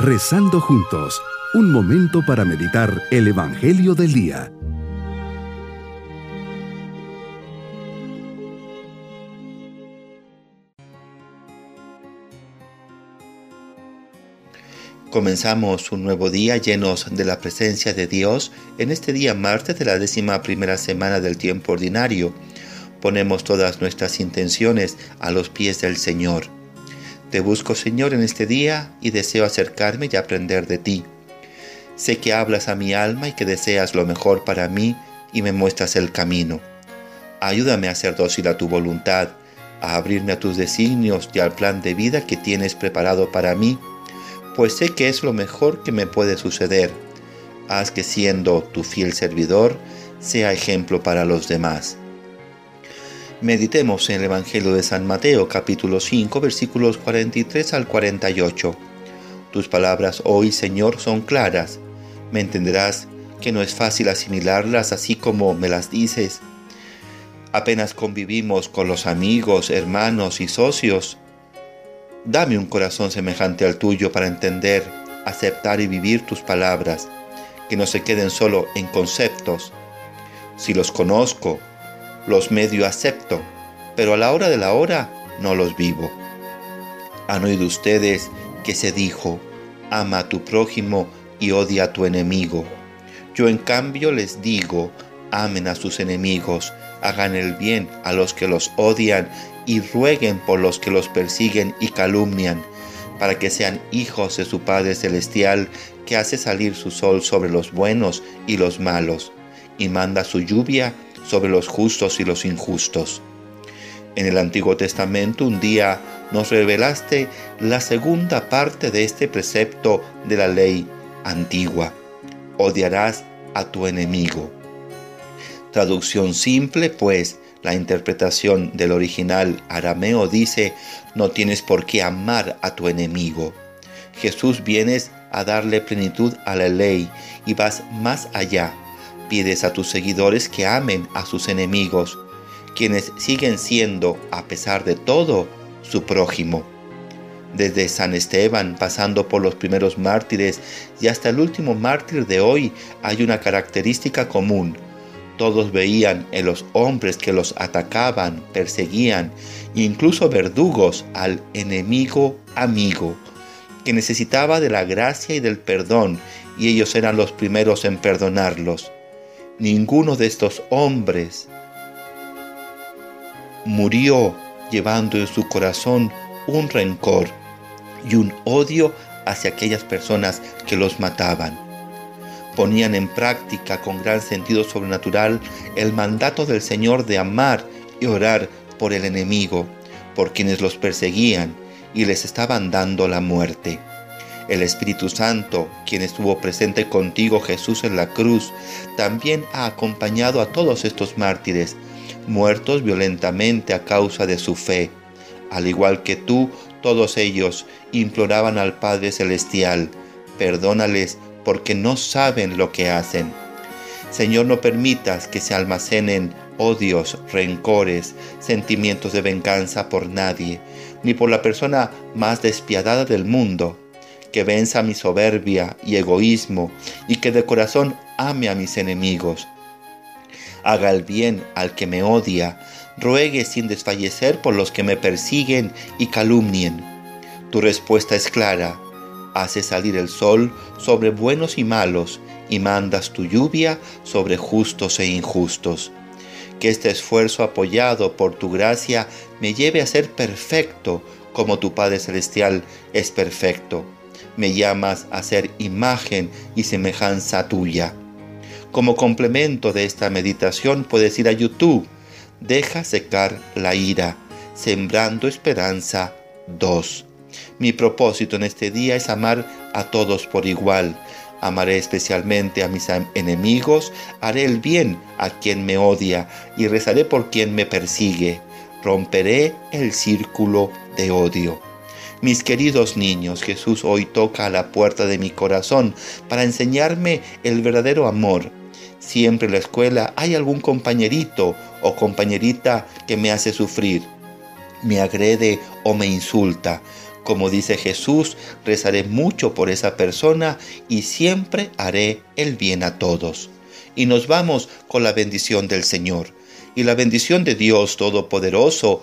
Rezando juntos, un momento para meditar el Evangelio del Día. Comenzamos un nuevo día llenos de la presencia de Dios en este día martes de la décima primera semana del tiempo ordinario. Ponemos todas nuestras intenciones a los pies del Señor. Te busco, Señor, en este día y deseo acercarme y aprender de ti. Sé que hablas a mi alma y que deseas lo mejor para mí y me muestras el camino. Ayúdame a ser dócil a tu voluntad, a abrirme a tus designios y al plan de vida que tienes preparado para mí, pues sé que es lo mejor que me puede suceder. Haz que siendo tu fiel servidor, sea ejemplo para los demás. Meditemos en el Evangelio de San Mateo capítulo 5 versículos 43 al 48. Tus palabras hoy, Señor, son claras. Me entenderás que no es fácil asimilarlas así como me las dices. Apenas convivimos con los amigos, hermanos y socios. Dame un corazón semejante al tuyo para entender, aceptar y vivir tus palabras, que no se queden solo en conceptos. Si los conozco, los medio acepto, pero a la hora de la hora no los vivo. Han oído ustedes que se dijo, ama a tu prójimo y odia a tu enemigo. Yo en cambio les digo, amen a sus enemigos, hagan el bien a los que los odian y rueguen por los que los persiguen y calumnian, para que sean hijos de su Padre Celestial, que hace salir su sol sobre los buenos y los malos, y manda su lluvia sobre los justos y los injustos. En el Antiguo Testamento un día nos revelaste la segunda parte de este precepto de la ley antigua. Odiarás a tu enemigo. Traducción simple, pues la interpretación del original arameo dice, no tienes por qué amar a tu enemigo. Jesús vienes a darle plenitud a la ley y vas más allá pides a tus seguidores que amen a sus enemigos, quienes siguen siendo, a pesar de todo, su prójimo. Desde San Esteban, pasando por los primeros mártires y hasta el último mártir de hoy, hay una característica común. Todos veían en los hombres que los atacaban, perseguían, incluso verdugos, al enemigo amigo, que necesitaba de la gracia y del perdón, y ellos eran los primeros en perdonarlos ninguno de estos hombres murió llevando en su corazón un rencor y un odio hacia aquellas personas que los mataban. Ponían en práctica con gran sentido sobrenatural el mandato del Señor de amar y orar por el enemigo, por quienes los perseguían y les estaban dando la muerte. El Espíritu Santo, quien estuvo presente contigo Jesús en la cruz, también ha acompañado a todos estos mártires, muertos violentamente a causa de su fe. Al igual que tú, todos ellos imploraban al Padre Celestial, perdónales porque no saben lo que hacen. Señor, no permitas que se almacenen odios, rencores, sentimientos de venganza por nadie, ni por la persona más despiadada del mundo que venza mi soberbia y egoísmo y que de corazón ame a mis enemigos. Haga el bien al que me odia, ruegue sin desfallecer por los que me persiguen y calumnien. Tu respuesta es clara, hace salir el sol sobre buenos y malos y mandas tu lluvia sobre justos e injustos. Que este esfuerzo apoyado por tu gracia me lleve a ser perfecto como tu Padre Celestial es perfecto me llamas a ser imagen y semejanza tuya. Como complemento de esta meditación puedes ir a YouTube. Deja secar la ira, sembrando esperanza 2. Mi propósito en este día es amar a todos por igual. Amaré especialmente a mis enemigos, haré el bien a quien me odia y rezaré por quien me persigue. Romperé el círculo de odio. Mis queridos niños, Jesús hoy toca a la puerta de mi corazón para enseñarme el verdadero amor. Siempre en la escuela hay algún compañerito o compañerita que me hace sufrir, me agrede o me insulta. Como dice Jesús, rezaré mucho por esa persona y siempre haré el bien a todos. Y nos vamos con la bendición del Señor. Y la bendición de Dios Todopoderoso,